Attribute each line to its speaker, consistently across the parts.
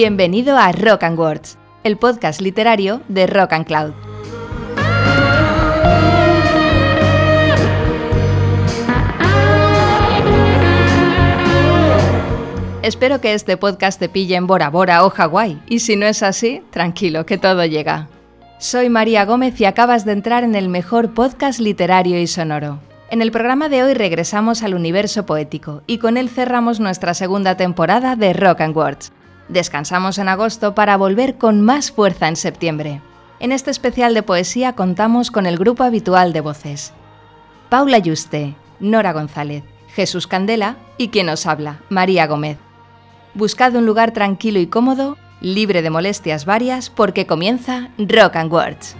Speaker 1: Bienvenido a Rock and Words, el podcast literario de Rock and Cloud. Espero que este podcast te pille en Bora Bora o Hawái, y si no es así, tranquilo, que todo llega. Soy María Gómez y acabas de entrar en el mejor podcast literario y sonoro. En el programa de hoy regresamos al universo poético y con él cerramos nuestra segunda temporada de Rock and Words. Descansamos en agosto para volver con más fuerza en septiembre. En este especial de poesía contamos con el grupo habitual de voces. Paula Yuste, Nora González, Jesús Candela y quien os habla, María Gómez. Buscad un lugar tranquilo y cómodo, libre de molestias varias, porque comienza Rock and Words.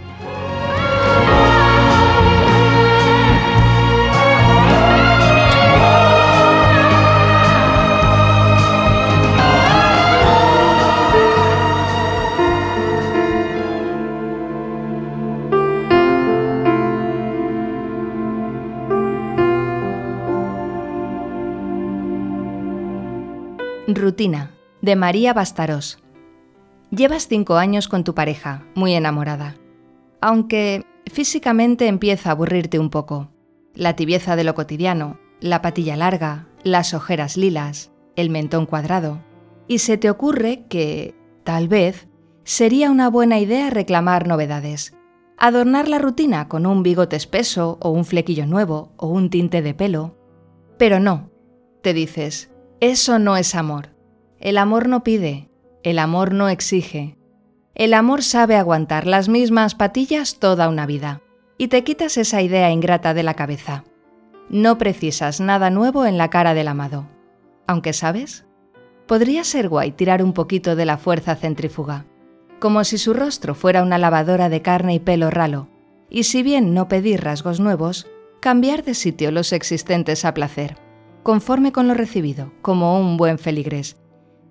Speaker 1: Rutina, de María Bastarós. Llevas cinco años con tu pareja, muy enamorada. Aunque físicamente empieza a aburrirte un poco. La tibieza de lo cotidiano, la patilla larga, las ojeras lilas, el mentón cuadrado. Y se te ocurre que, tal vez, sería una buena idea reclamar novedades. Adornar la rutina con un bigote espeso o un flequillo nuevo o un tinte de pelo. Pero no, te dices, eso no es amor. El amor no pide, el amor no exige. El amor sabe aguantar las mismas patillas toda una vida. Y te quitas esa idea ingrata de la cabeza. No precisas nada nuevo en la cara del amado. Aunque sabes, podría ser guay tirar un poquito de la fuerza centrífuga, como si su rostro fuera una lavadora de carne y pelo ralo, y si bien no pedir rasgos nuevos, cambiar de sitio los existentes a placer conforme con lo recibido, como un buen feligrés,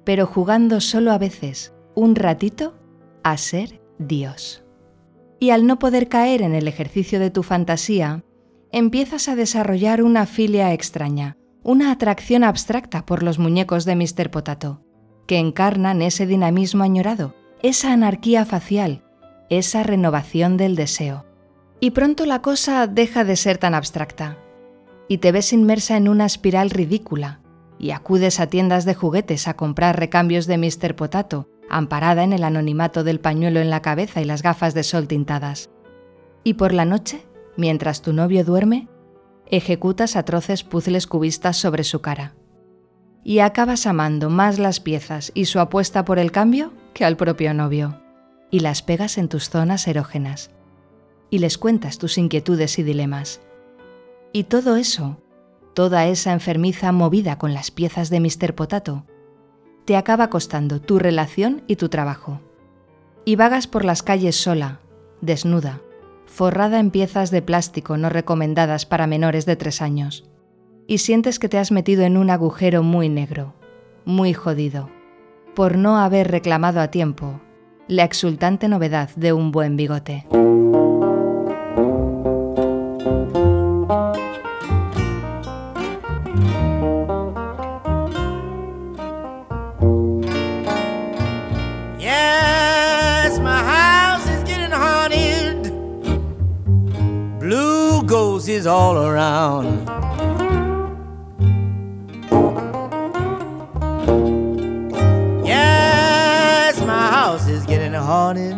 Speaker 1: pero jugando solo a veces, un ratito, a ser Dios. Y al no poder caer en el ejercicio de tu fantasía, empiezas a desarrollar una filia extraña, una atracción abstracta por los muñecos de Mr. Potato, que encarnan ese dinamismo añorado, esa anarquía facial, esa renovación del deseo. Y pronto la cosa deja de ser tan abstracta y te ves inmersa en una espiral ridícula y acudes a tiendas de juguetes a comprar recambios de Mr. Potato, amparada en el anonimato del pañuelo en la cabeza y las gafas de sol tintadas. Y por la noche, mientras tu novio duerme, ejecutas atroces puzzles cubistas sobre su cara. Y acabas amando más las piezas y su apuesta por el cambio que al propio novio. Y las pegas en tus zonas erógenas. Y les cuentas tus inquietudes y dilemas y todo eso, toda esa enfermiza movida con las piezas de Mr. Potato, te acaba costando tu relación y tu trabajo. Y vagas por las calles sola, desnuda, forrada en piezas de plástico no recomendadas para menores de tres años, y sientes que te has metido en un agujero muy negro, muy jodido, por no haber reclamado a tiempo la exultante novedad de un buen bigote.
Speaker 2: Is all around. Yes, my house is getting haunted.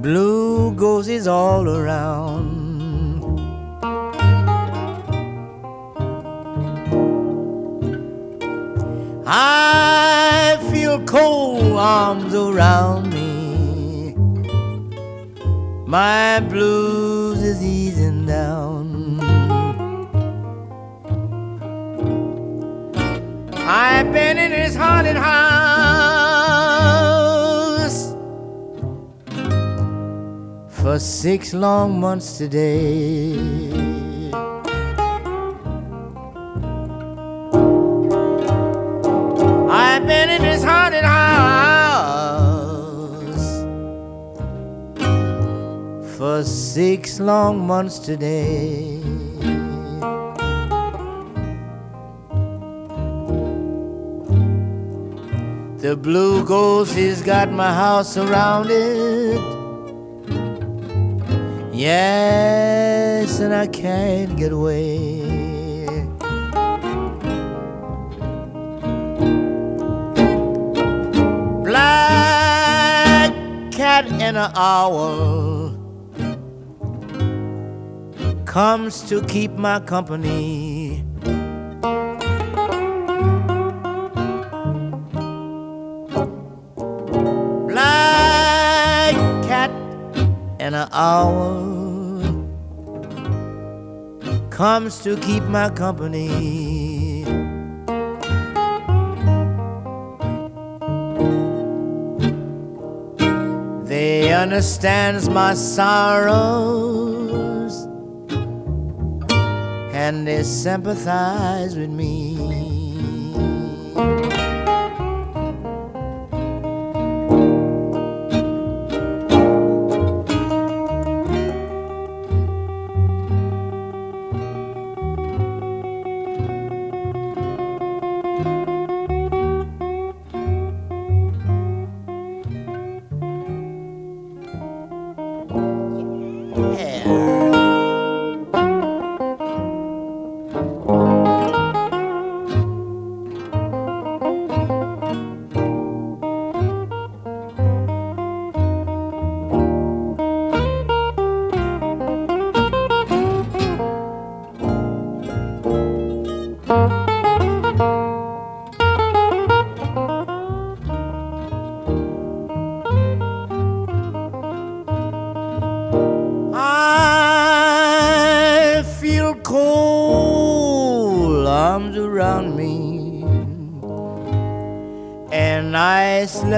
Speaker 2: Blue ghosts is all around. I feel cold arms around. My blues is easing down. I've been in his haunted house for six long months today. Six long months today. The blue ghost has got my house surrounded. Yes, and I can't get away. Black cat and an owl comes to keep my company. Black cat and an owl comes to keep my company. They understands my sorrows and they sympathize with me.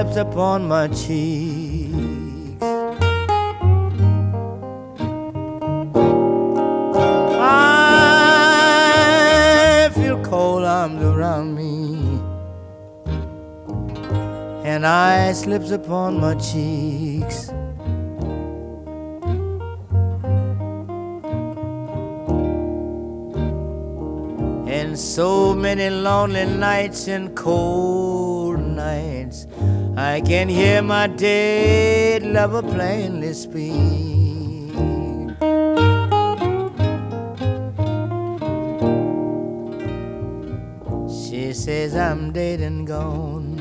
Speaker 2: Slept upon my cheeks. I feel cold arms around me, and I slips upon my cheeks. And so many lonely nights and cold nights, I can hear my dead lover plainly speak. She says I'm dead and gone,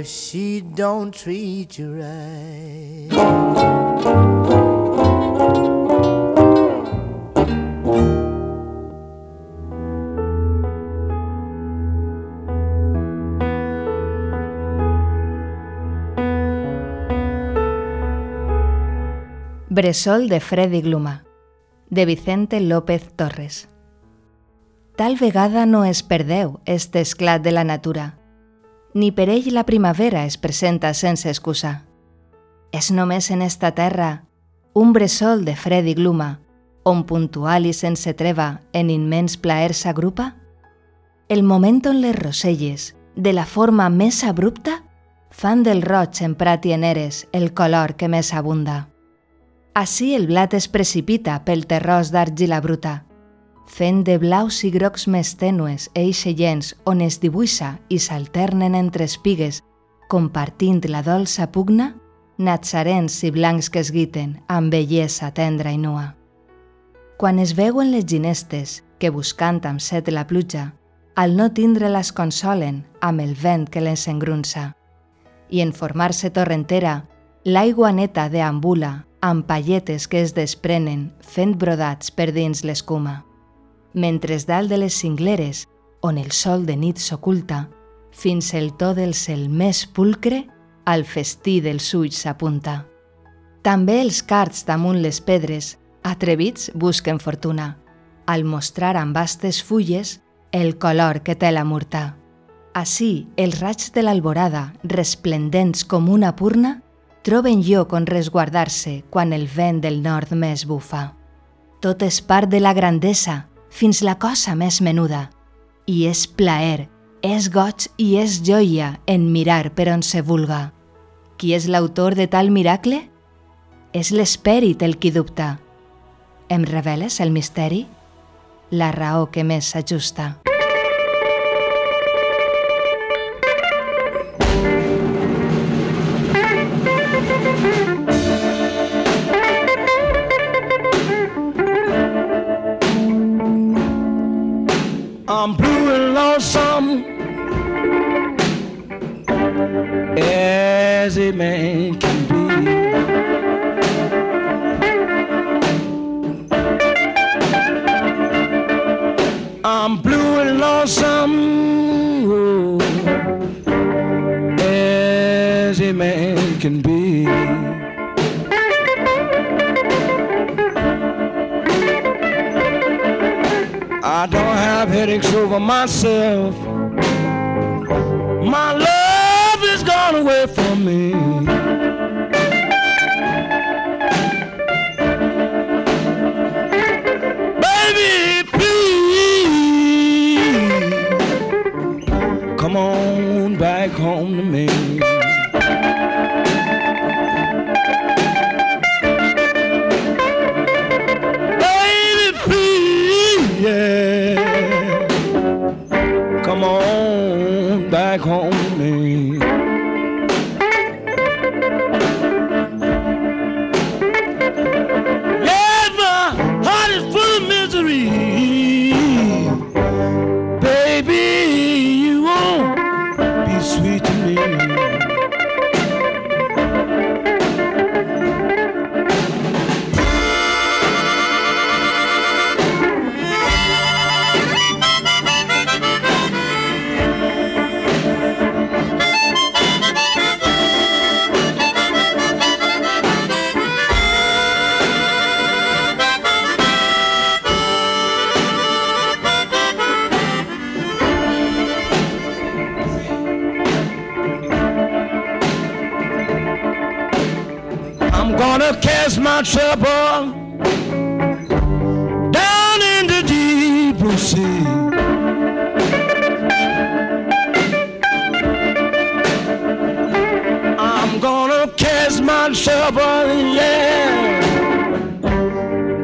Speaker 2: if she don't treat you right.
Speaker 1: Bresol de Freddy Gluma, de Vicente López Torres. Tal vegada no es perdeu este esclat de la natura, ni per ell la primavera es presenta sense excusa. És només en esta terra un bressol de Freddy Gluma, on puntual i sense treva en immens plaer s'agrupa? El moment on les roselles, de la forma més abrupta, fan del roig emprat i en eres el color que més abunda. Així el blat es precipita pel terròs d'argila bruta, fent de blaus i grocs més tènues eixe llenç on es dibuixa i s'alternen entre espigues, compartint la dolça pugna, natzarens i blancs que es guiten amb bellesa tendra i nua. Quan es veuen les ginestes, que buscant amb set la pluja, al no tindre les consolen amb el vent que les engrunça. I en formar-se torrentera, l'aigua neta deambula amb palletes que es desprenen fent brodats per dins l'escuma. Mentre dalt de les cingleres, on el sol de nit s'oculta, fins el to del cel més pulcre, al festí dels ulls s'apunta. També els carts damunt les pedres, atrevits busquen fortuna, al mostrar amb vastes fulles el color que té la murta. Així, els raigs de l'alborada, resplendents com una purna, troben lloc on resguardar-se quan el vent del nord més bufa. Tot és part de la grandesa, fins la cosa més menuda, i és plaer, és goig i és joia en mirar per on se vulga. Qui és l'autor de tal miracle? És l'esperit el qui dubta. Em reveles el misteri? La raó que més s'ajusta.
Speaker 3: A man can be. I'm blue and lonesome oh, as a man can be. I don't have headaches over myself. My love away from me. Baby, please come on back home to me. Trouble, yeah,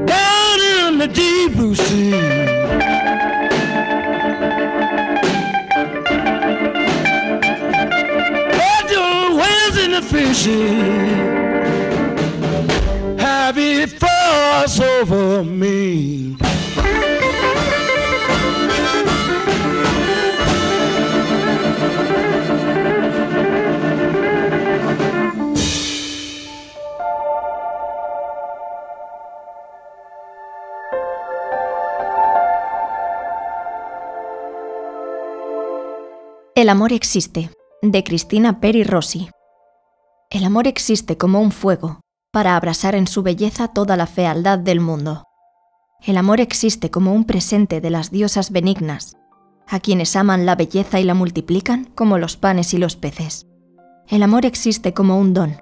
Speaker 3: down in the deep blue sea. Let the whales and the fishes have it fuss over me.
Speaker 4: El amor existe, de Cristina Peri Rossi. El amor existe como un fuego, para abrasar en su belleza toda la fealdad del mundo. El amor existe como un presente de las diosas benignas, a quienes aman la belleza y la multiplican como los panes y los peces. El amor existe como un don,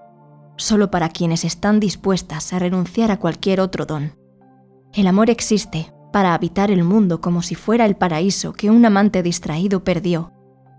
Speaker 4: solo para quienes están dispuestas a renunciar a cualquier otro don. El amor existe para habitar el mundo como si fuera el paraíso que un amante distraído perdió,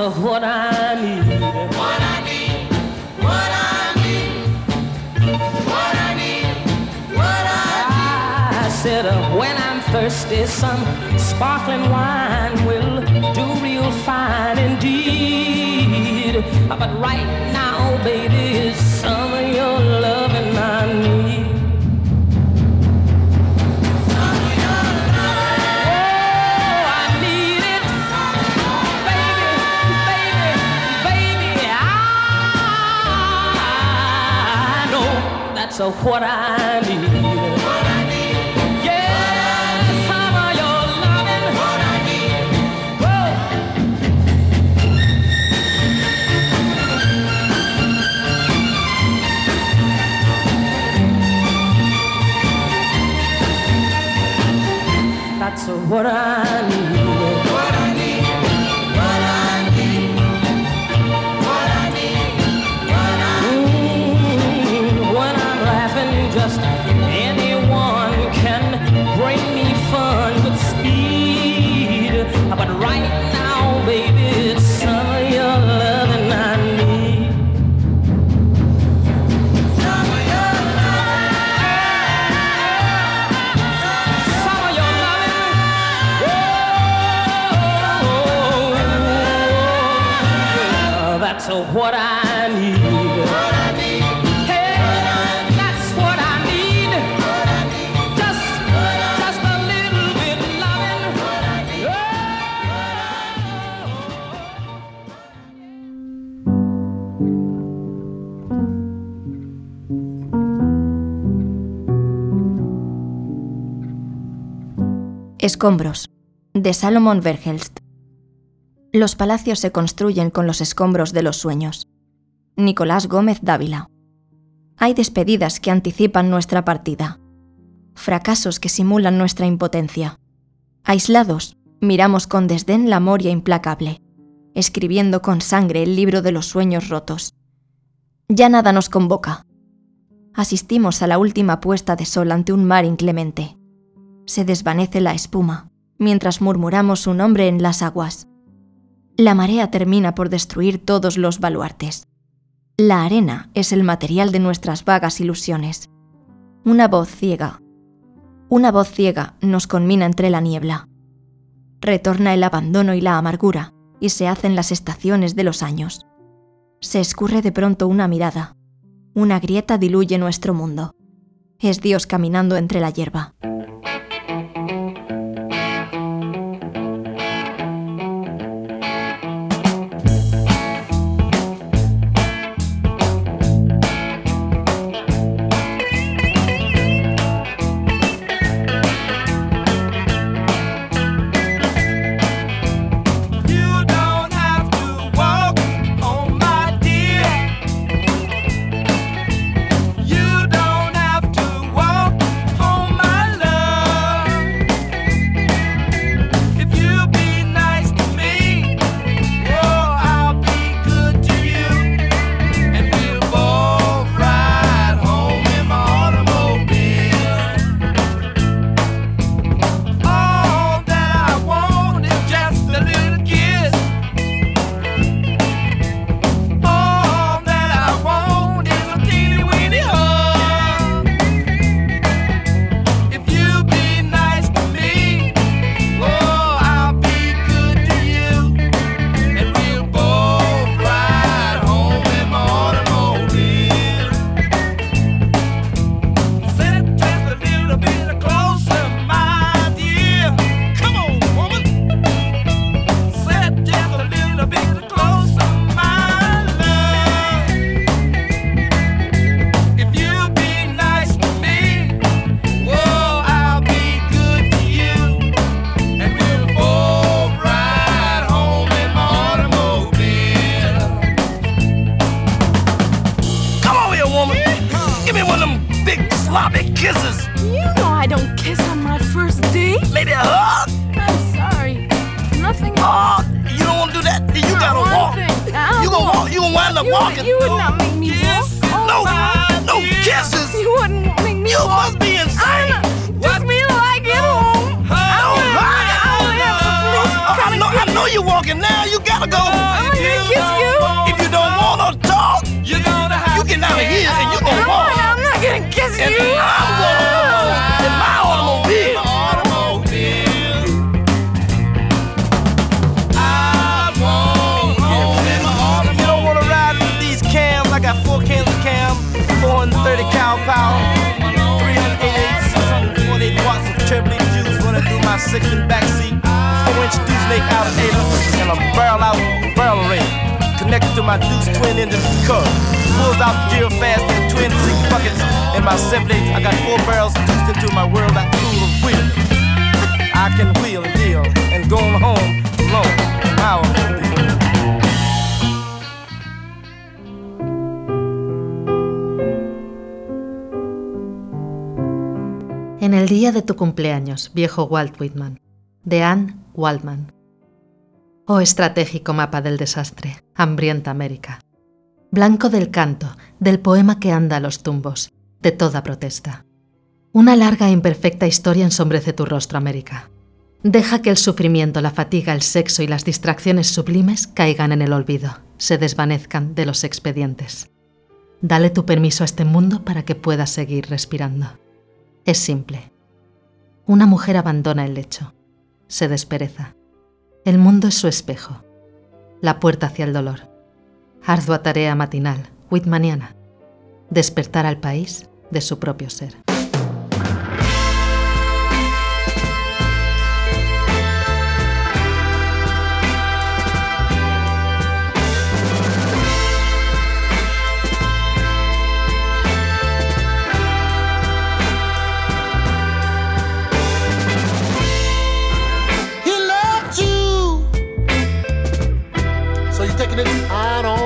Speaker 5: uh, what I need. What I need, what I need, what I need, what I need. I said uh, when I'm thirsty, some sparkling wine will do real fine indeed. But right now, baby, it's some of your loving I need. so what I need. What I need. Yes, some of your loving. That's what I need.
Speaker 4: Escombros, de Salomon Verhelst. Los palacios se construyen con los escombros de los sueños. Nicolás Gómez Dávila. Hay despedidas que anticipan nuestra partida. Fracasos que simulan nuestra impotencia. Aislados, miramos con desdén la moria implacable, escribiendo con sangre el libro de los sueños rotos. Ya nada nos convoca. Asistimos a la última puesta de sol ante un mar inclemente se desvanece la espuma, mientras murmuramos su nombre en las aguas. La marea termina por destruir todos los baluartes. La arena es el material de nuestras vagas ilusiones. Una voz ciega. Una voz ciega nos conmina entre la niebla. Retorna el abandono y la amargura, y se hacen las estaciones de los años. Se escurre de pronto una mirada. Una grieta diluye nuestro mundo. Es Dios caminando entre la hierba.
Speaker 2: Alligator and a barrel out barrel ring connected to my deuce twin engine car. Pulls out gear fast and twin six buckets in my 78. I got four barrels deuced into my world that cool of wheel. I can wheel and deal and go home alone. How
Speaker 6: En el día de tu cumpleaños, viejo Walt Whitman, de Anne Waldman. Oh estratégico mapa del desastre, hambrienta América. Blanco del canto, del poema que anda a los tumbos, de toda protesta. Una larga e imperfecta historia ensombrece tu rostro, América. Deja que el sufrimiento, la fatiga, el sexo y las distracciones sublimes caigan en el olvido, se desvanezcan de los expedientes. Dale tu permiso a este mundo para que puedas seguir respirando. Es simple. Una mujer abandona el lecho, se despereza. El mundo es su espejo, la puerta hacia el dolor. Ardua tarea matinal, whitmaniana. Despertar al país de su propio ser.
Speaker 7: I don't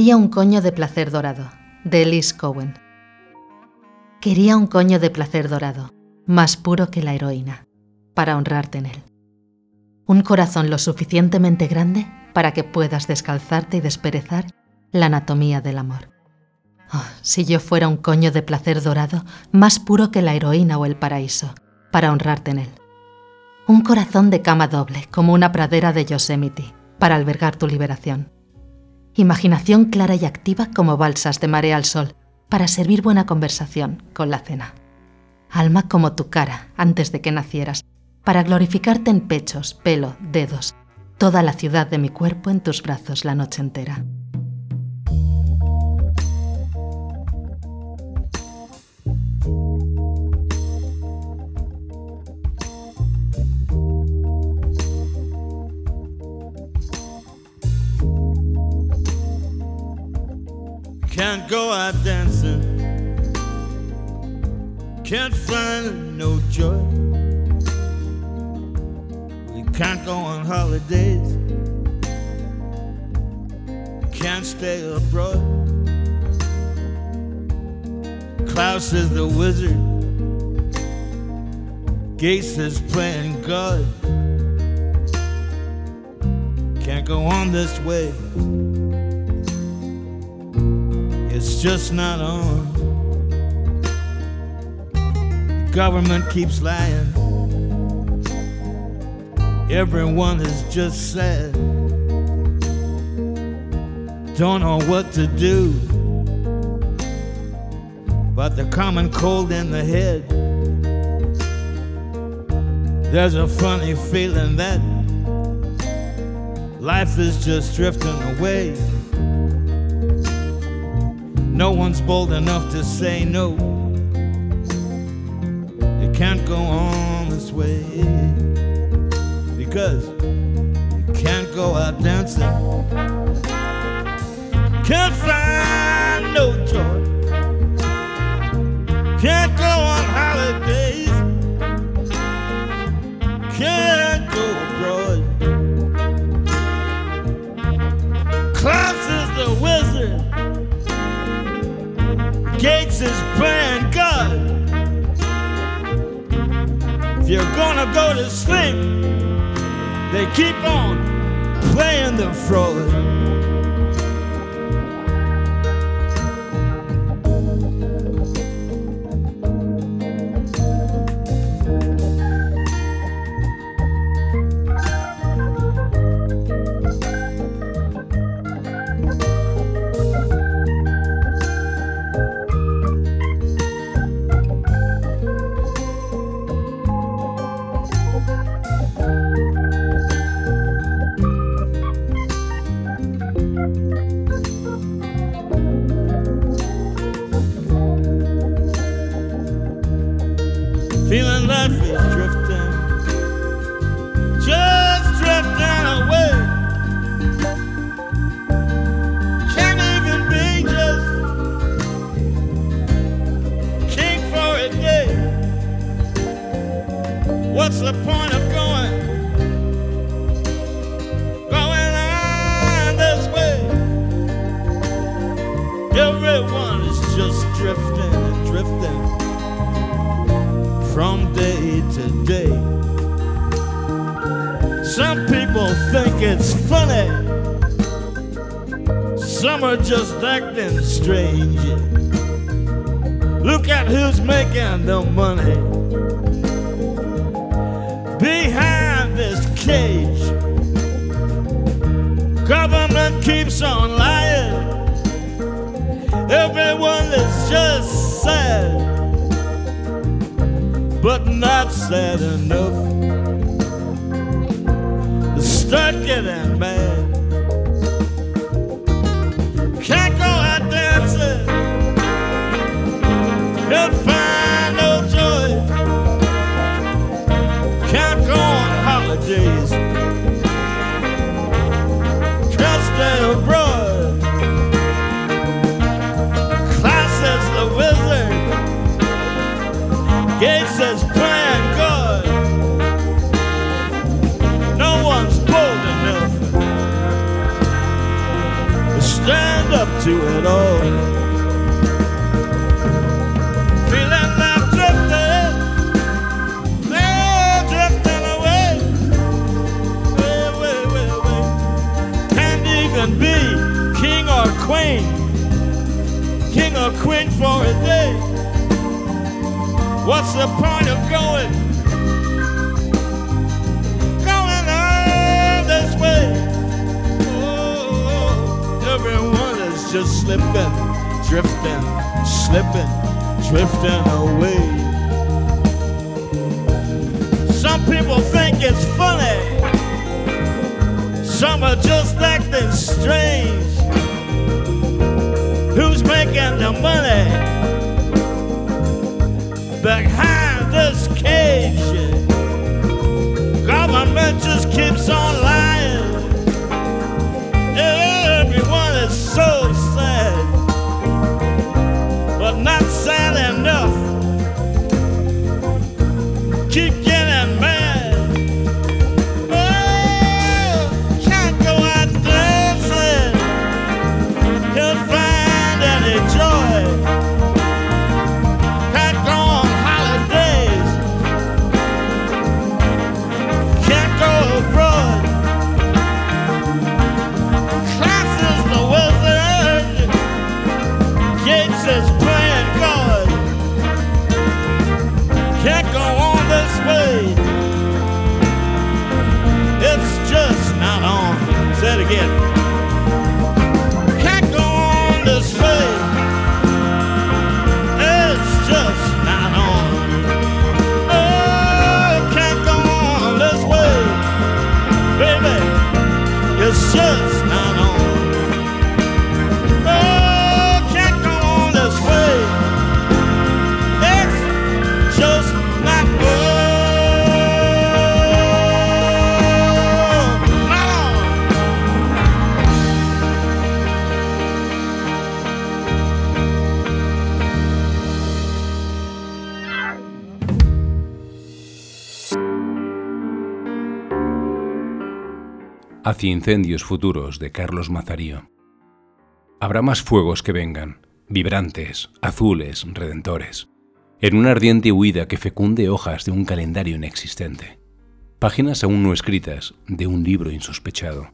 Speaker 6: Quería un coño de placer dorado, de Elise Cowen. Quería un coño de placer dorado, más puro que la heroína, para honrarte en él. Un corazón lo suficientemente grande para que puedas descalzarte y desperezar la anatomía del amor. Oh, si yo fuera un coño de placer dorado, más puro que la heroína o el paraíso, para honrarte en él. Un corazón de cama doble, como una pradera de Yosemite, para albergar tu liberación. Imaginación clara y activa como balsas de marea al sol, para servir buena conversación con la cena. Alma como tu cara, antes de que nacieras, para glorificarte en pechos, pelo, dedos, toda la ciudad de mi cuerpo en tus brazos la noche entera.
Speaker 8: Go out dancing. Can't find no joy. We can't go on holidays. Can't stay abroad. Klaus is the wizard. Gates is playing God. Can't go on this way. It's just not on. The government keeps lying. Everyone is just sad. Don't know what to do. But the common cold in the head. There's a funny feeling that life is just drifting away. No one's bold enough to say no. It can't go on this way because you can't go out dancing. Can't find Is playing God. If you're gonna go to sleep, they keep on playing the fraud. What's the point of going? Going on this way. Everyone is just drifting and drifting from day to day. Some people think it's funny, some are just acting strange. Look at who's making the money behind this cage. Government keeps on lying, everyone is just sad but not sad enough start getting mad. Can't go out dancing, can't holidays. Cast down What's the point of going? Going on this way. Oh, everyone is just slipping, drifting, slipping, drifting away. Some people think it's funny. Some are just acting strange. Who's making the money behind this cage? Government just keeps on lying.
Speaker 9: Incendios futuros de Carlos Mazarío. Habrá más fuegos que vengan, vibrantes, azules, redentores, en una ardiente huida que fecunde hojas de un calendario inexistente, páginas aún no escritas de un libro insospechado.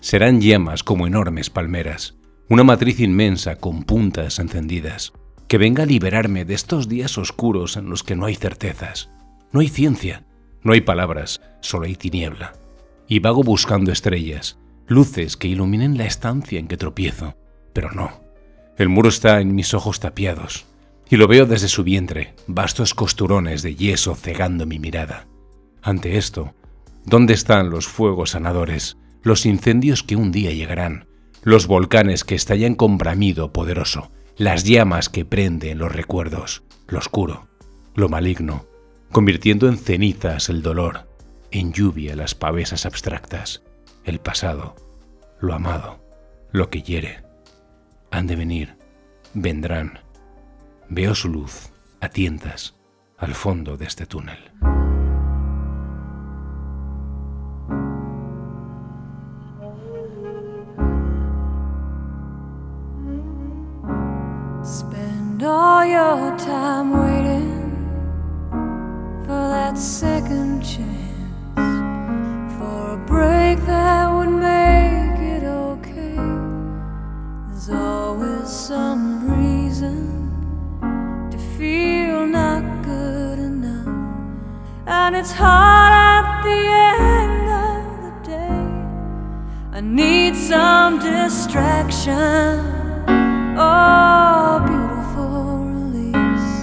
Speaker 9: Serán llamas como enormes palmeras, una matriz inmensa con puntas encendidas, que venga a liberarme de estos días oscuros en los que no hay certezas, no hay ciencia, no hay palabras, solo hay tiniebla y vago buscando estrellas, luces que iluminen la estancia en que tropiezo. Pero no, el muro está en mis ojos tapiados, y lo veo desde su vientre, vastos costurones de yeso cegando mi mirada. Ante esto, ¿dónde están los fuegos sanadores, los incendios que un día llegarán, los volcanes que estallan con bramido poderoso, las llamas que prenden los recuerdos, lo oscuro, lo maligno, convirtiendo en cenizas el dolor, en lluvia las pavesas abstractas, el pasado, lo amado, lo que hiere. Han de venir, vendrán. Veo su luz, a tientas, al fondo de este túnel.
Speaker 10: All your for that second chance, that would make it okay. There's always some reason to feel not good enough, and it's hard at the end of the day. I need some distraction. Oh, beautiful release.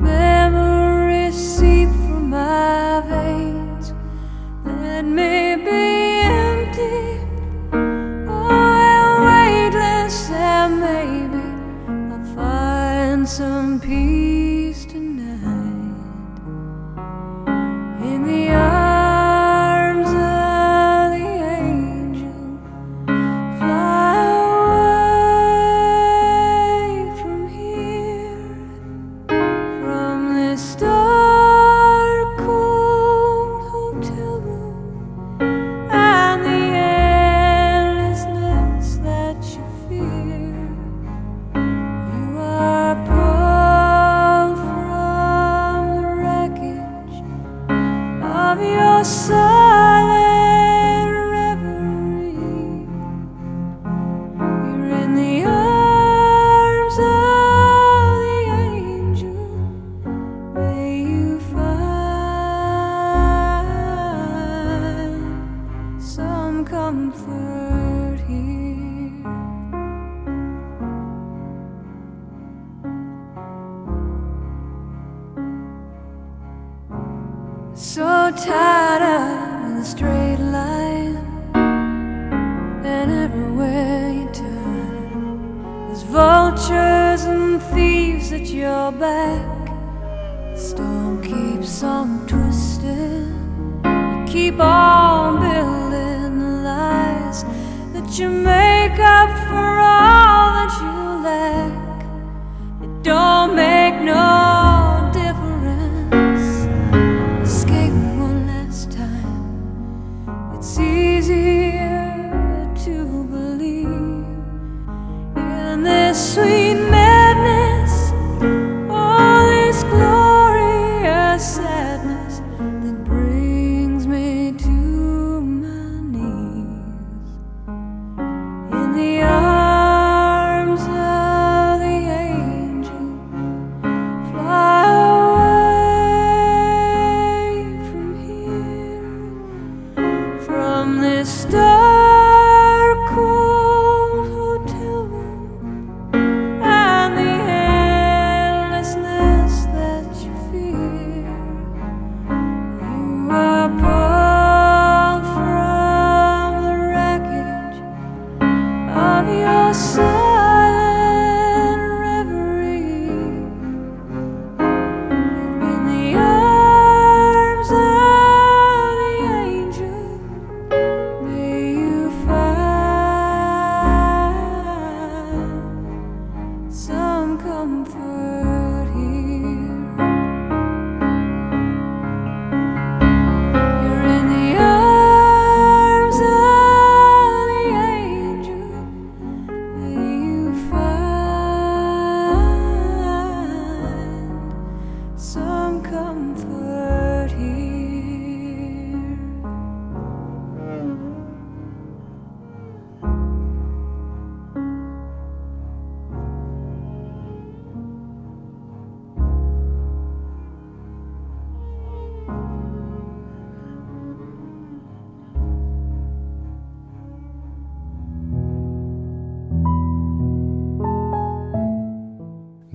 Speaker 10: Memories seep from my veins. Let me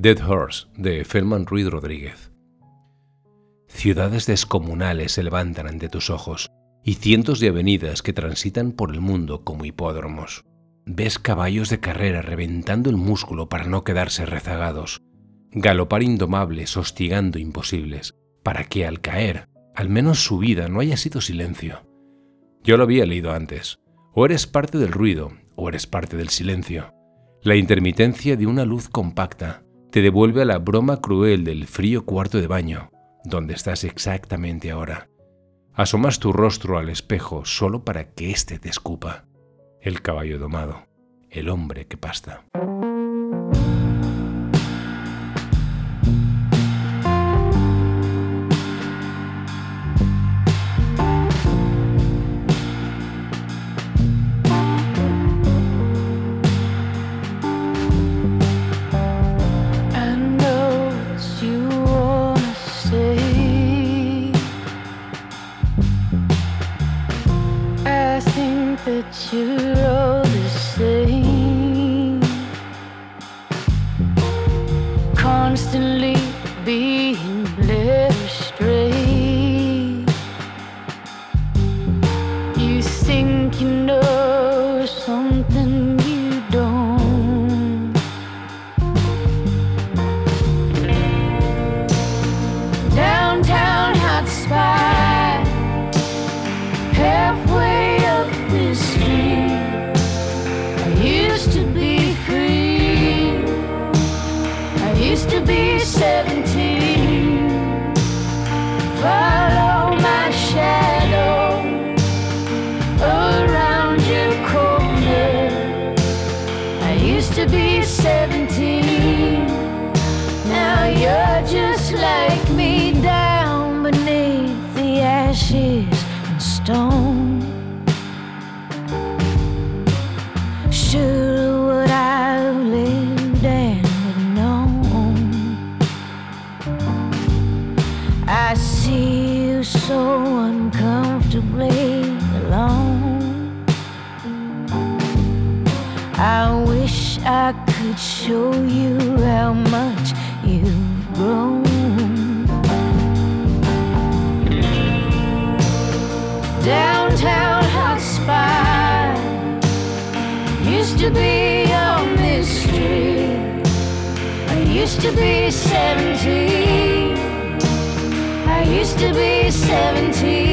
Speaker 9: Dead Horse, de Felman Ruiz Rodríguez. Ciudades descomunales se levantan ante tus ojos y cientos de avenidas que transitan por el mundo como hipódromos. Ves caballos de carrera reventando el músculo para no quedarse rezagados, galopar indomables hostigando imposibles, para que al caer, al menos su vida no haya sido silencio. Yo lo había leído antes. O eres parte del ruido, o eres parte del silencio. La intermitencia de una luz compacta te devuelve a la broma cruel del frío cuarto de baño, donde estás exactamente ahora. Asomas tu rostro al espejo solo para que éste te escupa. El caballo domado, el hombre que pasta.
Speaker 11: you be 17. I used to be 17.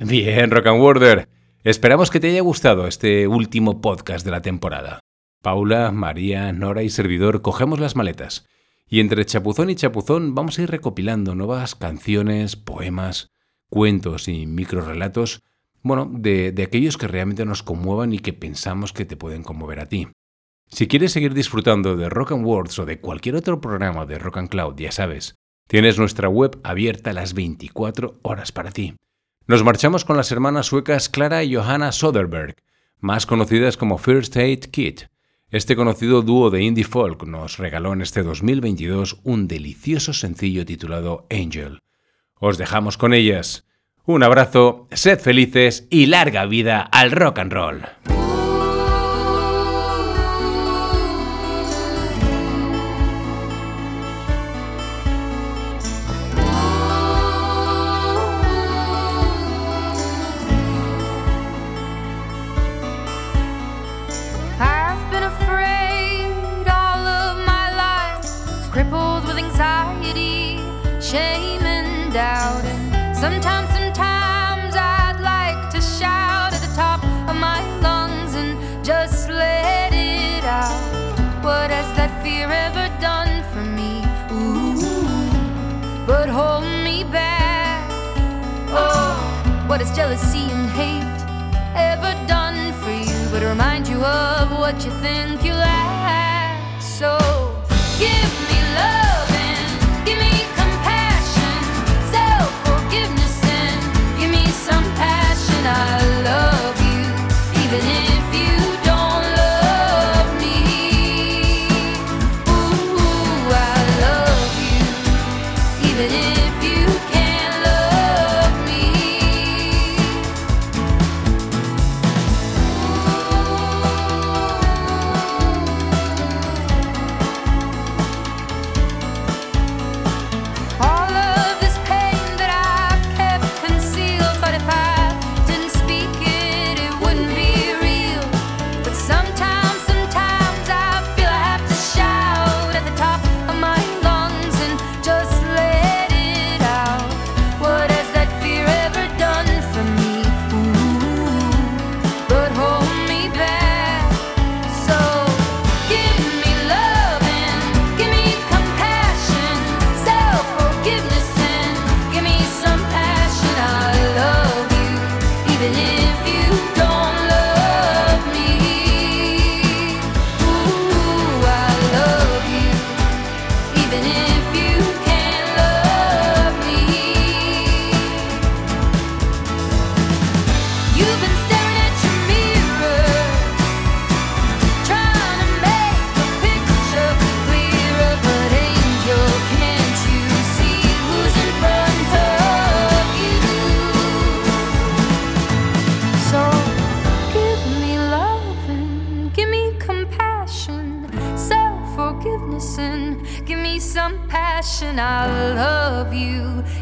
Speaker 9: Bien, Rock and Worder. Esperamos que te haya gustado este último podcast de la temporada. Paula, María, Nora y servidor cogemos las maletas. Y entre chapuzón y chapuzón vamos a ir recopilando nuevas canciones, poemas, cuentos y microrelatos, bueno, de, de aquellos que realmente nos conmuevan y que pensamos que te pueden conmover a ti. Si quieres seguir disfrutando de Rock and Words o de cualquier otro programa de Rock and Cloud, ya sabes, tienes nuestra web abierta las 24 horas para ti. Nos marchamos con las hermanas suecas Clara y Johanna Soderberg, más conocidas como First Aid Kit. Este conocido dúo de indie folk nos regaló en este 2022 un delicioso sencillo titulado Angel. Os dejamos con ellas. Un abrazo, sed felices y larga vida al rock and roll.
Speaker 10: What has jealousy and hate ever done for you? But remind you of what you think you lack. So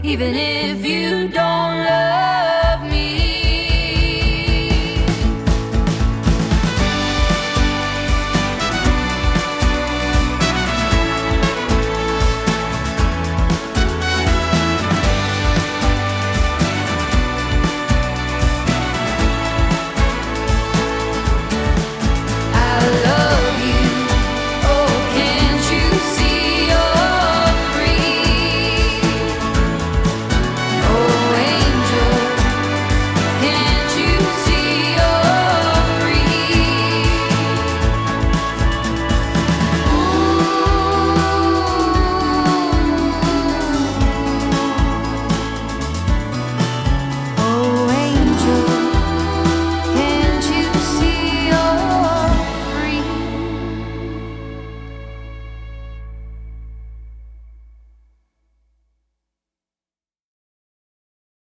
Speaker 10: even if